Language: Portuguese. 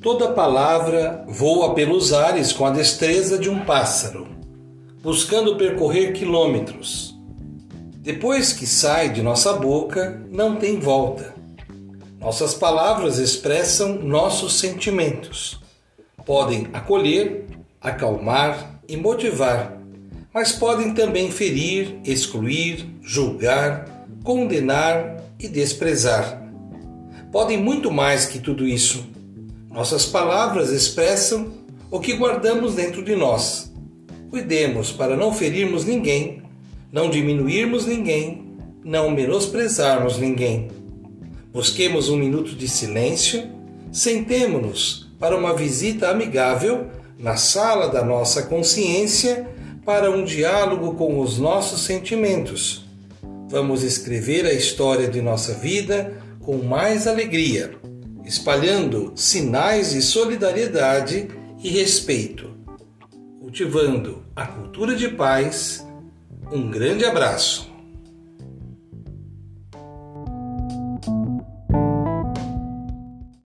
Toda palavra voa pelos ares com a destreza de um pássaro, buscando percorrer quilômetros. Depois que sai de nossa boca, não tem volta. Nossas palavras expressam nossos sentimentos. Podem acolher, acalmar e motivar, mas podem também ferir, excluir, julgar, condenar e desprezar. Podem muito mais que tudo isso nossas palavras expressam o que guardamos dentro de nós. Cuidemos para não ferirmos ninguém, não diminuirmos ninguém, não menosprezarmos ninguém. Busquemos um minuto de silêncio, sentemo-nos para uma visita amigável na sala da nossa consciência para um diálogo com os nossos sentimentos. Vamos escrever a história de nossa vida com mais alegria espalhando sinais de solidariedade e respeito, cultivando a cultura de paz. Um grande abraço.